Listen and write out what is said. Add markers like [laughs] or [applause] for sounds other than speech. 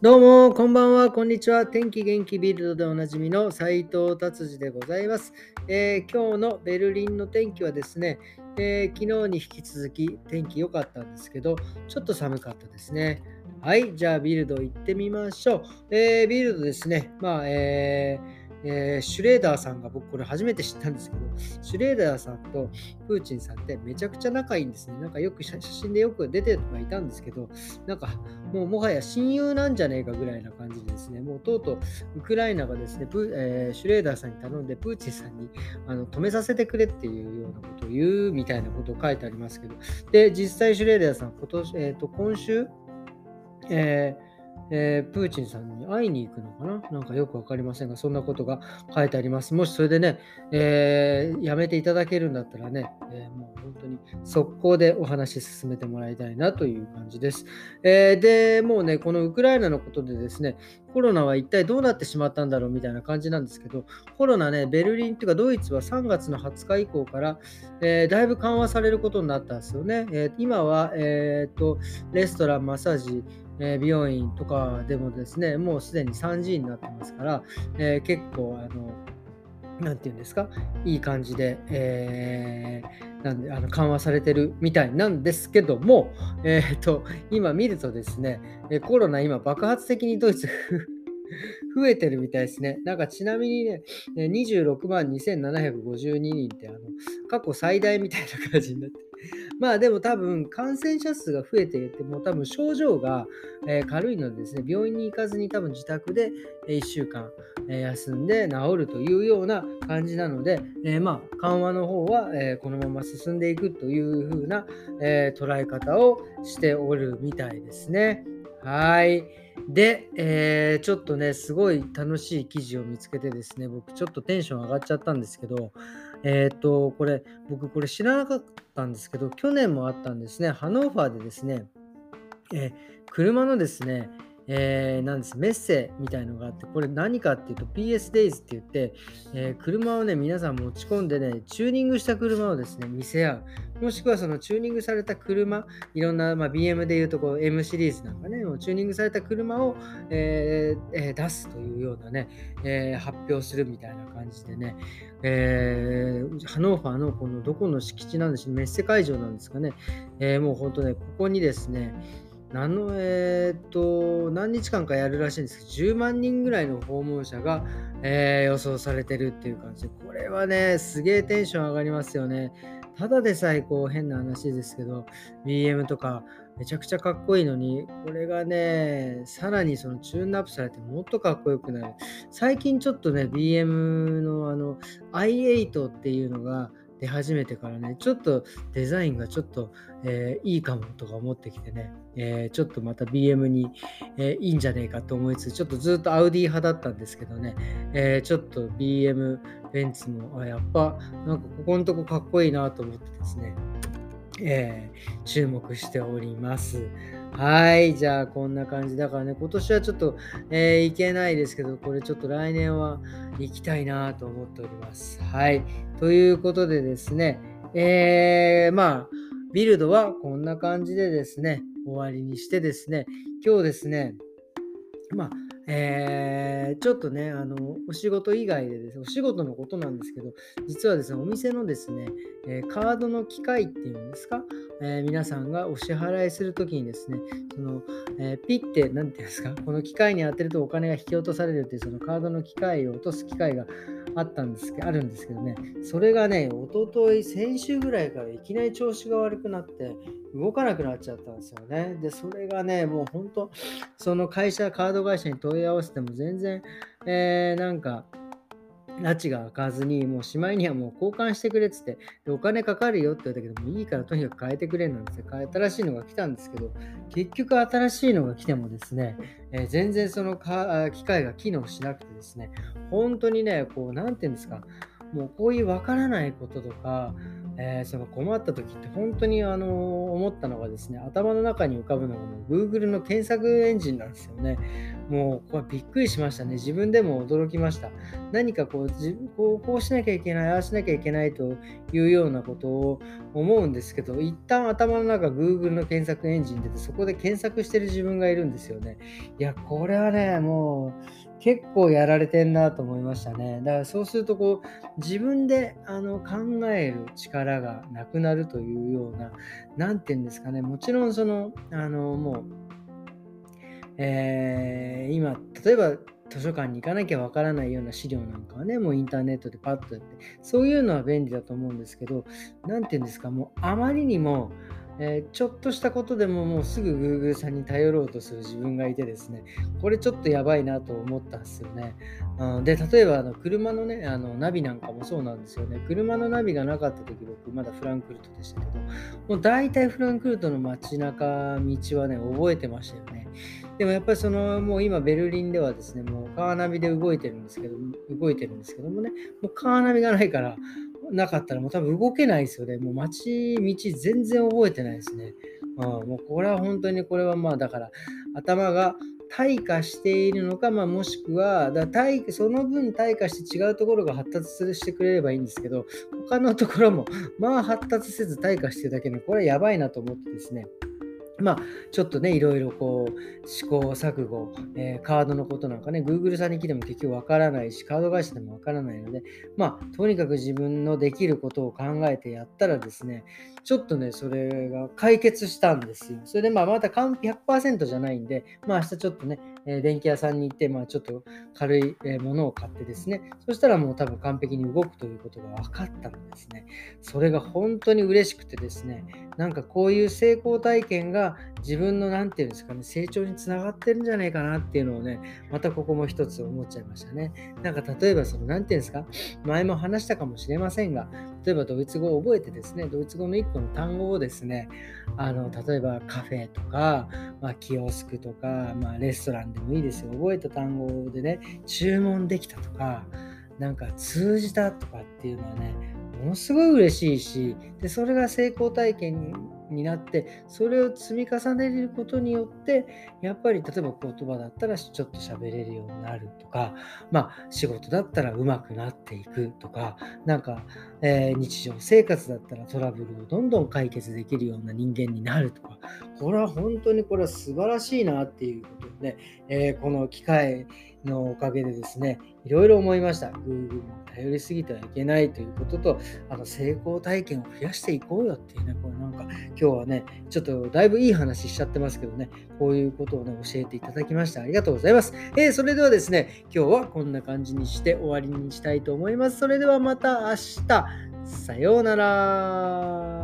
どうも、こんばんは、こんにちは。天気元気ビルドでおなじみの斉藤達治でございます、えー、今日のベルリンの天気はですね、えー、昨日に引き続き天気良かったんですけど、ちょっと寒かったですね。はい、じゃあビルド行ってみましょう。えー、ビルドですね、まあ、えーえー、シュレーダーさんが僕これ初めて知ったんですけど、シュレーダーさんとプーチンさんってめちゃくちゃ仲いいんですね。なんかよく写真でよく出てはいたんですけど、なんかもうもはや親友なんじゃねえかぐらいな感じでですね、もうとうとうウクライナがですね、プえー、シュレーダーさんに頼んでプーチンさんにあの止めさせてくれっていうようなことを言うみたいなことを書いてありますけど、で、実際シュレーダーさん今年、えー、と今週、えーえー、プーチンさんに会いに行くのかな？なんかよくわかりませんが、そんなことが書いてあります。もしそれでね、えー、やめていただけるんだったらね、えー、もう本当に速攻でお話進めてもらいたいなという感じです。えーで、もうね、このウクライナのことでですね、コロナは一体どうなってしまったんだろうみたいな感じなんですけど、コロナね、ベルリンというかドイツは3月の20日以降から、えだいぶ緩和されることになったんですよね。え今は、えーとレストラン、マッサージ、え、美容院とかでもですね、もうすでに 3G になってますから、え、結構、あの、なんていうんですか、いい感じで、えー、なんであの緩和されてるみたいなんですけども、えーと、今見るとですね、コロナ今爆発的にドイツ [laughs] 増えてるみたいですね。なんかちなみにね、26万2752人ってあの過去最大みたいな感じになって。まあでも多分感染者数が増えていても多分症状が、え軽いのでですね、病院に行かずに多分自宅で1週間、え休んで治るというような感じなので、えまあ緩和の方は、えこのまま進んでいくという風な、え捉え方をしておるみたいですね。はい。で、えー、ちょっとね、すごい楽しい記事を見つけてですね、僕ちょっとテンション上がっちゃったんですけど、えっ、と、これ、僕これ知らなかったんですけど、去年もあったんですね、ハノーファーでですね、えー、車のですね、えー、なんですメッセみたいのがあって、これ何かっていうと PSDays って言って、えー、車をね、皆さん持ち込んでね、チューニングした車をですね、見せ合う。もしくはそのチューニングされた車、いろんな、まあ、BM でいうとこう M シリーズなんかね、もうチューニングされた車を、えーえー、出すというようなね、えー、発表するみたいな感じでね、えー、ハノーファーのこのどこの敷地なんでしょう、メッセ会場なんですかね、えー、もう本当ね、ここにですね、何の、えー、っと、何日間かやるらしいんですけど、10万人ぐらいの訪問者が、えー、予想されてるっていう感じで、これはね、すげえテンション上がりますよね。ただでさえこう変な話ですけど、BM とかめちゃくちゃかっこいいのに、これがね、さらにそのチューンアップされてもっとかっこよくなる。最近ちょっとね、BM のあの i8 っていうのが、出始めてからね、ちょっとデザインがちょっと、えー、いいかもとか思ってきてね、えー、ちょっとまた BM に、えー、いいんじゃねえかと思いつつ、ちょっとずっとアウディ派だったんですけどね、えちょっと BM、ベンツも、あやっぱなんかここのとこかっこいいなと思ってですね、え注目しております。はい、じゃあこんな感じだからね、今年はちょっと、えー、行けないですけど、これちょっと来年は行きたいなと思っております。はい、ということでですね、えー、まあ、ビルドはこんな感じでですね、終わりにしてですね、今日ですね、まあ、えー、ちょっとね、あの、お仕事以外でですね、お仕事のことなんですけど、実はですね、お店のですね、え、カードの機械っていうんですか、えー、皆さんがお支払いするときにですね、その、えピッて、なんていうんですか、この機械に当てるとお金が引き落とされるっていう、そのカードの機械を落とす機械があったんですけど、あるんですけどね、それがね、おととい、先週ぐらいからいきなり調子が悪くなって、動かなくなっちゃったんですよね。で、それがね、もう本当、その会社、カード会社に問い合わせても全然、えー、なんか、拉致が開かずに、もうしまいにはもう交換してくれっつって、お金かかるよって言ったけど、もういいからとにかく変えてくれなんですよ。新しいのが来たんですけど、結局新しいのが来てもですね、えー、全然そのか機械が機能しなくてですね、本当にね、こう、なんていうんですか、もうこういうわからないこととか、えー、その困った時って本当にあの思ったのがですね、頭の中に浮かぶのがもう Google の検索エンジンなんですよね。もうこれびっくりしましたね。自分でも驚きました。何かこう自分こうこうしなきゃいけない、ああしなきゃいけないというようなことを思うんですけど、一旦頭の中 Google の検索エンジン出て、そこで検索してる自分がいるんですよね。いや、これはね、もう結構やられてんなと思いましたね。だからそうするとこう自分であの考える力がなくなるというような、何て言うんですかね、もちろんその、あのもうえー、今、例えば図書館に行かなきゃわからないような資料なんかはね、もうインターネットでパッとやって、そういうのは便利だと思うんですけど、何て言うんですか、もうあまりにも、えー、ちょっとしたことでももうすぐ Google さんに頼ろうとする自分がいてですね、これちょっとやばいなと思ったんですよね。うん、で、例えばあの車のね、あのナビなんかもそうなんですよね。車のナビがなかった時僕まだフランクフルトでしたけど、もう大体フランクフルトの街中道はね、覚えてましたよね。でもやっぱりそのもう今ベルリンではですね、もうカーナビで動いてるんですけど、動いてるんですけどもね、もうカーナビがないから、なかったらもう多分動けないですよね。もう街、道全然覚えてないですね。うん、もうこれは本当にこれはまあだから頭が退化しているのか、まあ、もしくはだ退その分退化して違うところが発達してくれればいいんですけど他のところもまあ発達せず退化してるだけでこれはやばいなと思ってですねまあ、ちょっとね、いろいろこう、試行錯誤、えー、カードのことなんかね、Google さんに来ても結局わからないし、カード会社でもわからないので、まあ、とにかく自分のできることを考えてやったらですね、ちょっとね、それが解決したんですよ。それで、まあ、また100%じゃないんで、まあ、明日ちょっとね、え電気屋さんに行って、まあ、ちょっと軽いものを買ってですね、そしたらもう多分完璧に動くということが分かったのですね。それが本当に嬉しくてですね、なんかこういう成功体験が自分の何て言うんですかね、成長につながってるんじゃないかなっていうのをね、またここも一つ思っちゃいましたね。なんか例えばその何て言うんですか、前も話したかもしれませんが、例えばドイツ語を覚えてですね、ドイツ語の1個の単語をですね、あの例えばカフェとか、まあ、キオスクとか、まあ、レストランでもいいですよ。覚えた単語でね、注文できたとか、なんか通じたとかっていうのはね、ものすごい嬉しいし、でそれが成功体験になってそれを積み重ねることによってやっぱり例えば言葉だったらちょっと喋れるようになるとかまあ仕事だったら上手くなっていくとかなんか、えー、日常生活だったらトラブルをどんどん解決できるような人間になるとかこれは本当にこれは素晴らしいなっていうことで、ね、えー、この機会のおかげでですね、いろいろ思いました。Google に頼りすぎてはいけないということと、あの成功体験を増やしていこうよっていうね、これなんか今日はね、ちょっとだいぶいい話しちゃってますけどね、こういうことをね、教えていただきました。ありがとうございます。えー、それではですね、今日はこんな感じにして終わりにしたいと思います。それではまた明日。さようなら。